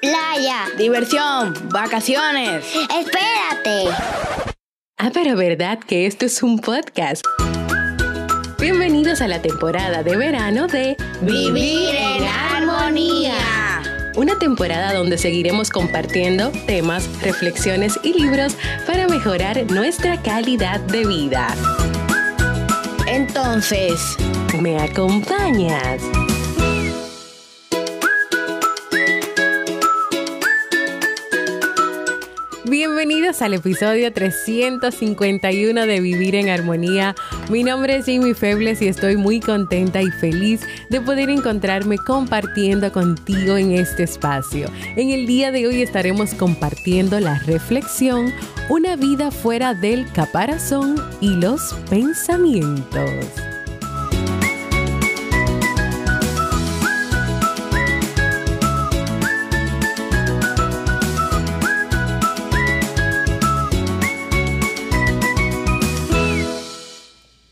Playa. Diversión. Vacaciones. Espérate. Ah, pero ¿verdad que esto es un podcast? Bienvenidos a la temporada de verano de Vivir en Armonía. Una temporada donde seguiremos compartiendo temas, reflexiones y libros para mejorar nuestra calidad de vida. Entonces, ¿me acompañas? Al episodio 351 de Vivir en Armonía. Mi nombre es Jimmy Febles y estoy muy contenta y feliz de poder encontrarme compartiendo contigo en este espacio. En el día de hoy estaremos compartiendo la reflexión Una vida fuera del caparazón y los pensamientos.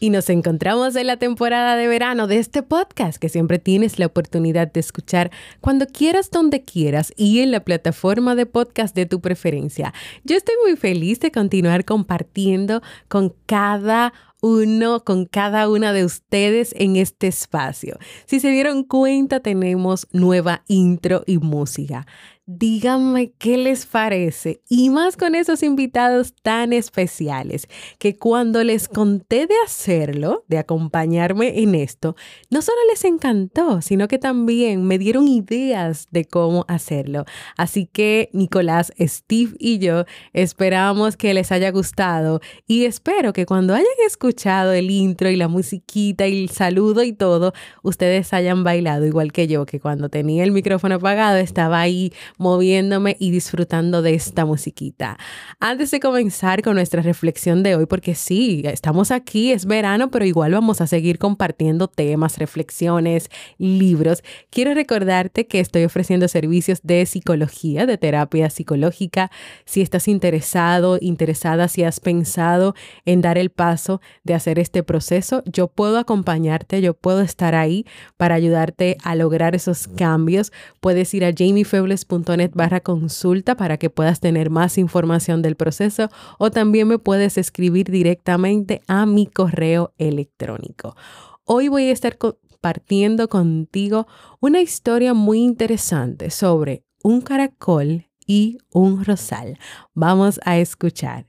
Y nos encontramos en la temporada de verano de este podcast que siempre tienes la oportunidad de escuchar cuando quieras, donde quieras y en la plataforma de podcast de tu preferencia. Yo estoy muy feliz de continuar compartiendo con cada uno con cada una de ustedes en este espacio. Si se dieron cuenta, tenemos nueva intro y música. Díganme qué les parece. Y más con esos invitados tan especiales, que cuando les conté de hacerlo, de acompañarme en esto, no solo les encantó, sino que también me dieron ideas de cómo hacerlo. Así que Nicolás, Steve y yo esperamos que les haya gustado y espero que cuando hayan escuchado el intro y la musiquita y el saludo y todo, ustedes hayan bailado igual que yo, que cuando tenía el micrófono apagado estaba ahí moviéndome y disfrutando de esta musiquita. Antes de comenzar con nuestra reflexión de hoy, porque sí, estamos aquí, es verano, pero igual vamos a seguir compartiendo temas, reflexiones, libros, quiero recordarte que estoy ofreciendo servicios de psicología, de terapia psicológica. Si estás interesado, interesada, si has pensado en dar el paso de hacer este proceso, yo puedo acompañarte, yo puedo estar ahí para ayudarte a lograr esos cambios. Puedes ir a jamiefebles.com barra consulta para que puedas tener más información del proceso o también me puedes escribir directamente a mi correo electrónico. Hoy voy a estar compartiendo contigo una historia muy interesante sobre un caracol y un rosal. Vamos a escuchar.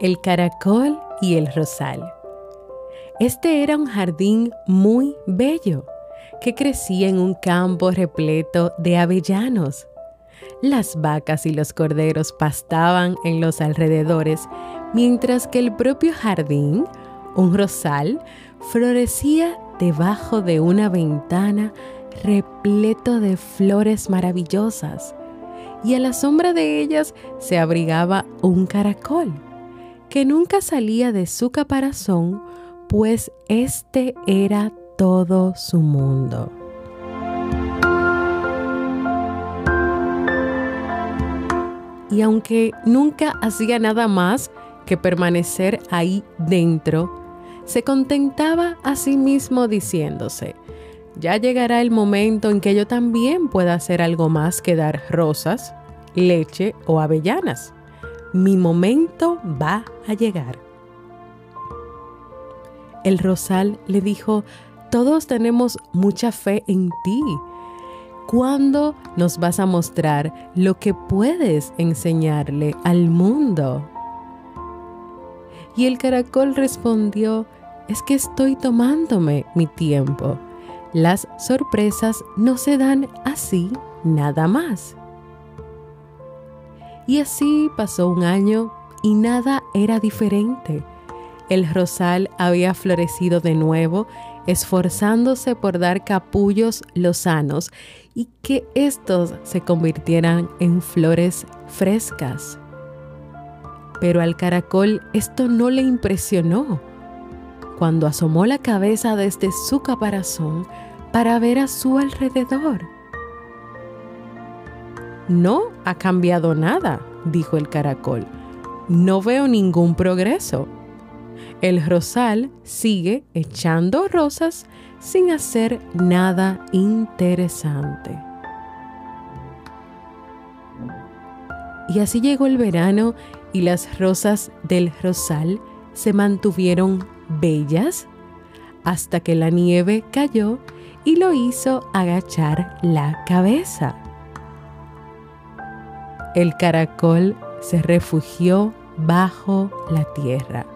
El caracol y el rosal. Este era un jardín muy bello que crecía en un campo repleto de avellanos. Las vacas y los corderos pastaban en los alrededores, mientras que el propio jardín, un rosal, florecía debajo de una ventana repleto de flores maravillosas, y a la sombra de ellas se abrigaba un caracol que nunca salía de su caparazón, pues este era todo su mundo. Y aunque nunca hacía nada más que permanecer ahí dentro, se contentaba a sí mismo diciéndose, ya llegará el momento en que yo también pueda hacer algo más que dar rosas, leche o avellanas mi momento va a llegar. El rosal le dijo, todos tenemos mucha fe en ti. ¿Cuándo nos vas a mostrar lo que puedes enseñarle al mundo? Y el caracol respondió, es que estoy tomándome mi tiempo. Las sorpresas no se dan así nada más. Y así pasó un año y nada era diferente. El rosal había florecido de nuevo, esforzándose por dar capullos lozanos y que estos se convirtieran en flores frescas. Pero al caracol esto no le impresionó. Cuando asomó la cabeza desde su caparazón, para ver a su alrededor. No ha cambiado nada, dijo el caracol. No veo ningún progreso. El rosal sigue echando rosas sin hacer nada interesante. Y así llegó el verano y las rosas del rosal se mantuvieron bellas hasta que la nieve cayó y lo hizo agachar la cabeza. El caracol se refugió bajo la tierra.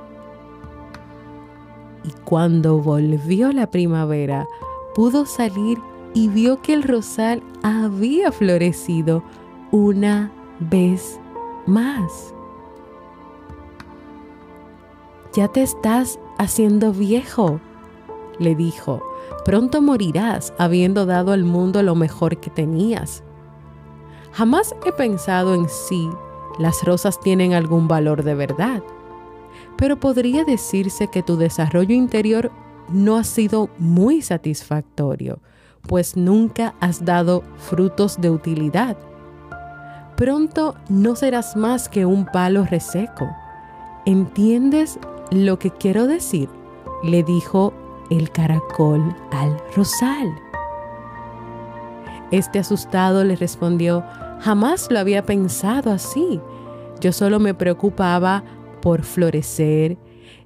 Y cuando volvió la primavera, pudo salir y vio que el rosal había florecido una vez más. Ya te estás haciendo viejo, le dijo. Pronto morirás habiendo dado al mundo lo mejor que tenías. Jamás he pensado en si las rosas tienen algún valor de verdad, pero podría decirse que tu desarrollo interior no ha sido muy satisfactorio, pues nunca has dado frutos de utilidad. Pronto no serás más que un palo reseco. ¿Entiendes lo que quiero decir? le dijo el caracol al rosal. Este asustado le respondió, jamás lo había pensado así. Yo solo me preocupaba por florecer,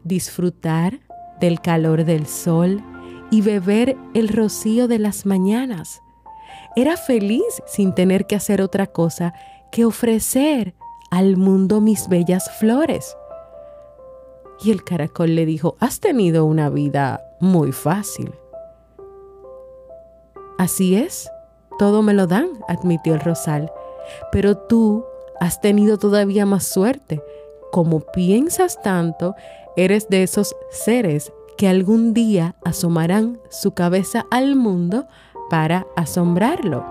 disfrutar del calor del sol y beber el rocío de las mañanas. Era feliz sin tener que hacer otra cosa que ofrecer al mundo mis bellas flores. Y el caracol le dijo, has tenido una vida muy fácil. Así es, todo me lo dan, admitió el rosal, pero tú has tenido todavía más suerte. Como piensas tanto, eres de esos seres que algún día asomarán su cabeza al mundo para asombrarlo.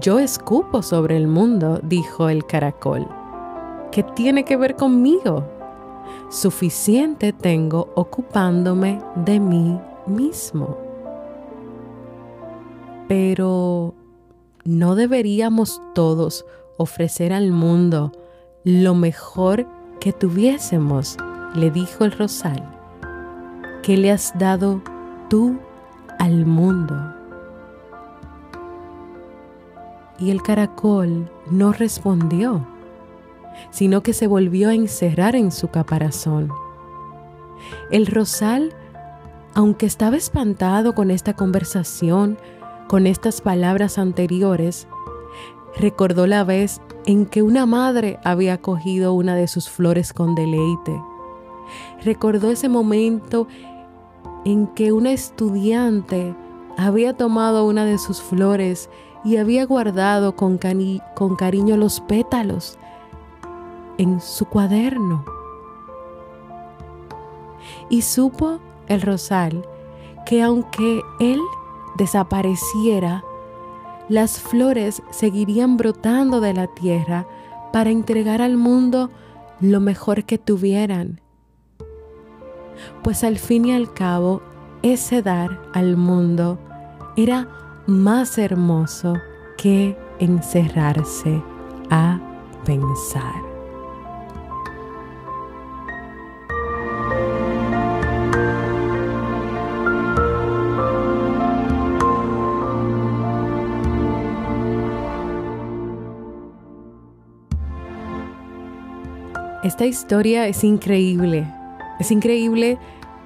Yo escupo sobre el mundo, dijo el caracol. ¿Qué tiene que ver conmigo? Suficiente tengo ocupándome de mí mismo. Pero ¿no deberíamos todos ofrecer al mundo lo mejor que tuviésemos? le dijo el rosal. ¿Qué le has dado tú al mundo? Y el caracol no respondió sino que se volvió a encerrar en su caparazón. El rosal, aunque estaba espantado con esta conversación, con estas palabras anteriores, recordó la vez en que una madre había cogido una de sus flores con deleite. Recordó ese momento en que una estudiante había tomado una de sus flores y había guardado con, con cariño los pétalos en su cuaderno. Y supo el rosal que aunque él desapareciera, las flores seguirían brotando de la tierra para entregar al mundo lo mejor que tuvieran. Pues al fin y al cabo, ese dar al mundo era más hermoso que encerrarse a pensar. Esta historia es increíble. Es increíble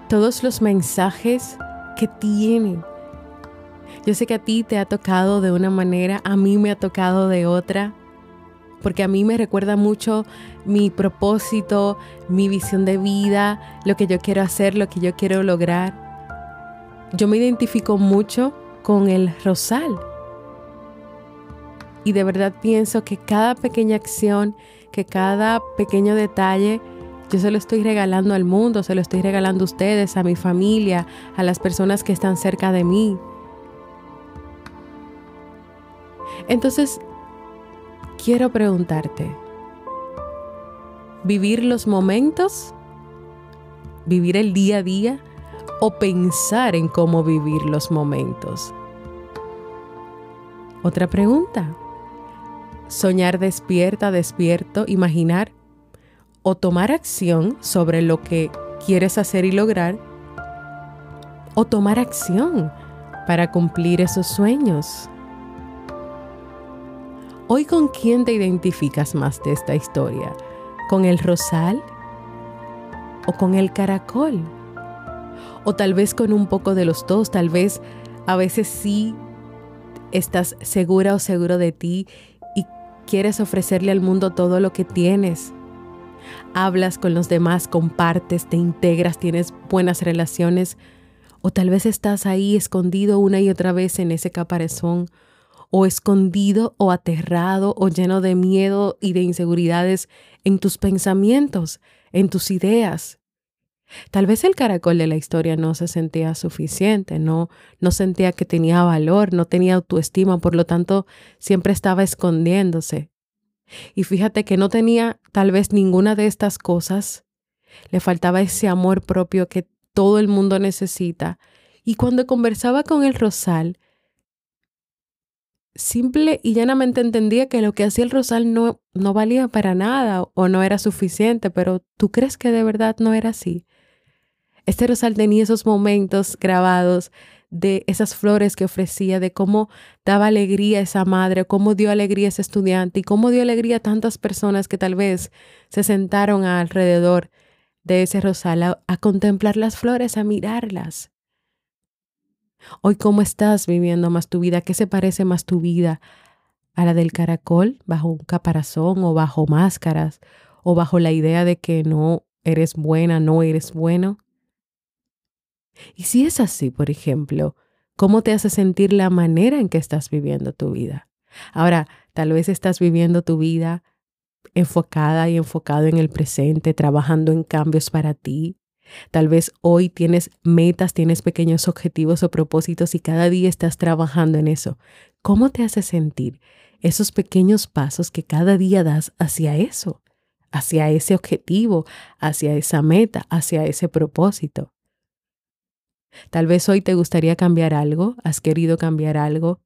todos los mensajes que tiene. Yo sé que a ti te ha tocado de una manera, a mí me ha tocado de otra, porque a mí me recuerda mucho mi propósito, mi visión de vida, lo que yo quiero hacer, lo que yo quiero lograr. Yo me identifico mucho con el rosal. Y de verdad pienso que cada pequeña acción que cada pequeño detalle yo se lo estoy regalando al mundo, se lo estoy regalando a ustedes, a mi familia, a las personas que están cerca de mí. Entonces, quiero preguntarte, ¿vivir los momentos? ¿Vivir el día a día? o pensar en cómo vivir los momentos. Otra pregunta. Soñar despierta, despierto, imaginar o tomar acción sobre lo que quieres hacer y lograr o tomar acción para cumplir esos sueños. Hoy con quién te identificas más de esta historia? ¿Con el rosal o con el caracol? O tal vez con un poco de los dos, tal vez a veces sí estás segura o seguro de ti quieres ofrecerle al mundo todo lo que tienes. Hablas con los demás, compartes, te integras, tienes buenas relaciones. O tal vez estás ahí escondido una y otra vez en ese caparazón o escondido o aterrado o lleno de miedo y de inseguridades en tus pensamientos, en tus ideas. Tal vez el caracol de la historia no se sentía suficiente, no, no sentía que tenía valor, no tenía autoestima, por lo tanto siempre estaba escondiéndose. Y fíjate que no tenía tal vez ninguna de estas cosas, le faltaba ese amor propio que todo el mundo necesita. Y cuando conversaba con el rosal, simple y llanamente entendía que lo que hacía el rosal no, no valía para nada o no era suficiente, pero ¿tú crees que de verdad no era así? Este rosal tenía esos momentos grabados de esas flores que ofrecía, de cómo daba alegría a esa madre, cómo dio alegría a ese estudiante y cómo dio alegría a tantas personas que tal vez se sentaron alrededor de ese rosal a, a contemplar las flores, a mirarlas. Hoy, ¿cómo estás viviendo más tu vida? ¿Qué se parece más tu vida a la del caracol bajo un caparazón o bajo máscaras o bajo la idea de que no eres buena, no eres bueno? Y si es así, por ejemplo, ¿cómo te hace sentir la manera en que estás viviendo tu vida? Ahora, tal vez estás viviendo tu vida enfocada y enfocado en el presente, trabajando en cambios para ti, Tal vez hoy tienes metas, tienes pequeños objetivos o propósitos y cada día estás trabajando en eso. ¿Cómo te hace sentir esos pequeños pasos que cada día das hacia eso, hacia ese objetivo, hacia esa meta, hacia ese propósito? Tal vez hoy te gustaría cambiar algo, has querido cambiar algo.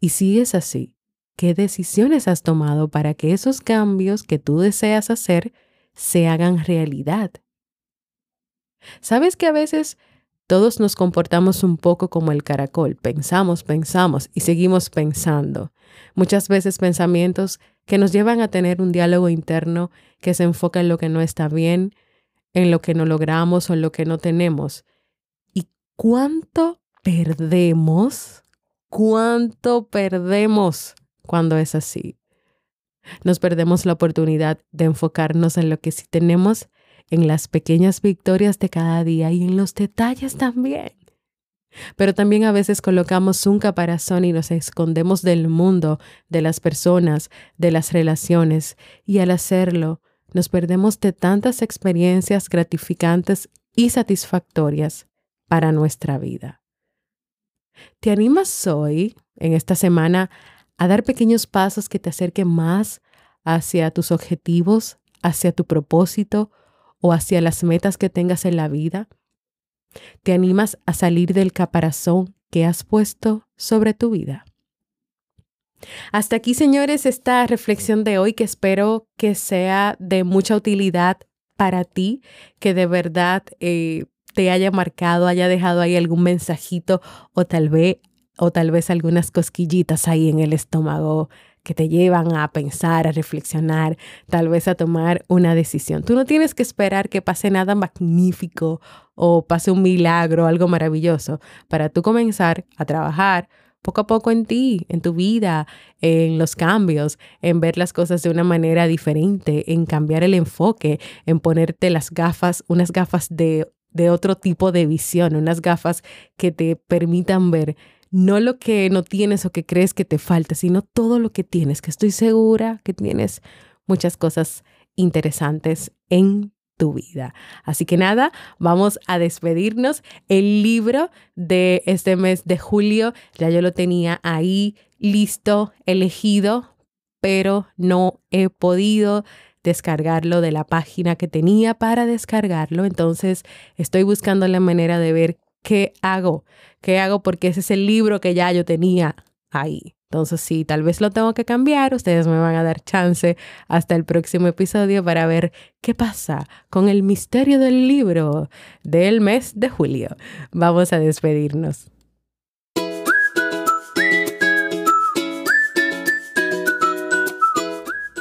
Y si es así, ¿qué decisiones has tomado para que esos cambios que tú deseas hacer se hagan realidad? ¿Sabes que a veces todos nos comportamos un poco como el caracol? Pensamos, pensamos y seguimos pensando. Muchas veces pensamientos que nos llevan a tener un diálogo interno que se enfoca en lo que no está bien, en lo que no logramos o en lo que no tenemos. ¿Y cuánto perdemos? ¿Cuánto perdemos cuando es así? Nos perdemos la oportunidad de enfocarnos en lo que sí tenemos en las pequeñas victorias de cada día y en los detalles también. Pero también a veces colocamos un caparazón y nos escondemos del mundo, de las personas, de las relaciones, y al hacerlo nos perdemos de tantas experiencias gratificantes y satisfactorias para nuestra vida. ¿Te animas hoy, en esta semana, a dar pequeños pasos que te acerquen más hacia tus objetivos, hacia tu propósito o hacia las metas que tengas en la vida? ¿Te animas a salir del caparazón que has puesto sobre tu vida? Hasta aquí, señores, esta reflexión de hoy que espero que sea de mucha utilidad para ti, que de verdad eh, te haya marcado, haya dejado ahí algún mensajito o tal vez o tal vez algunas cosquillitas ahí en el estómago que te llevan a pensar, a reflexionar, tal vez a tomar una decisión. Tú no tienes que esperar que pase nada magnífico o pase un milagro, algo maravilloso, para tú comenzar a trabajar poco a poco en ti, en tu vida, en los cambios, en ver las cosas de una manera diferente, en cambiar el enfoque, en ponerte las gafas, unas gafas de, de otro tipo de visión, unas gafas que te permitan ver no lo que no tienes o que crees que te falta, sino todo lo que tienes, que estoy segura que tienes muchas cosas interesantes en tu vida. Así que nada, vamos a despedirnos. El libro de este mes de julio ya yo lo tenía ahí listo, elegido, pero no he podido descargarlo de la página que tenía para descargarlo. Entonces estoy buscando la manera de ver qué hago, qué hago porque ese es el libro que ya yo tenía ahí. Entonces, sí, tal vez lo tengo que cambiar, ustedes me van a dar chance hasta el próximo episodio para ver qué pasa con el misterio del libro del mes de julio. Vamos a despedirnos.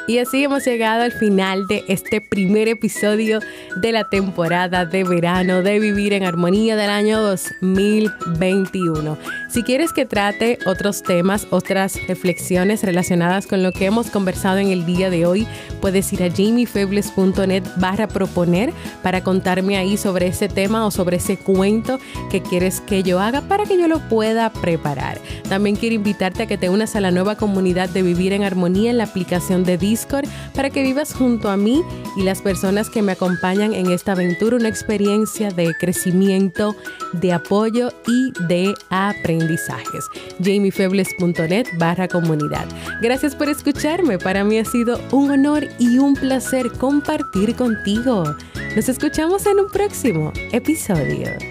Y así hemos llegado al final de este primer episodio de la temporada de verano de Vivir en Armonía del año 2021. Si quieres que trate otros temas, otras reflexiones relacionadas con lo que hemos conversado en el día de hoy, puedes ir a jamiefebles.net barra proponer para contarme ahí sobre ese tema o sobre ese cuento que quieres que yo haga para que yo lo pueda preparar. También quiero invitarte a que te unas a la nueva comunidad de Vivir en Armonía en la aplicación de Disney para que vivas junto a mí y las personas que me acompañan en esta aventura una experiencia de crecimiento, de apoyo y de aprendizajes. jamiefebles.net barra comunidad. Gracias por escucharme. Para mí ha sido un honor y un placer compartir contigo. Nos escuchamos en un próximo episodio.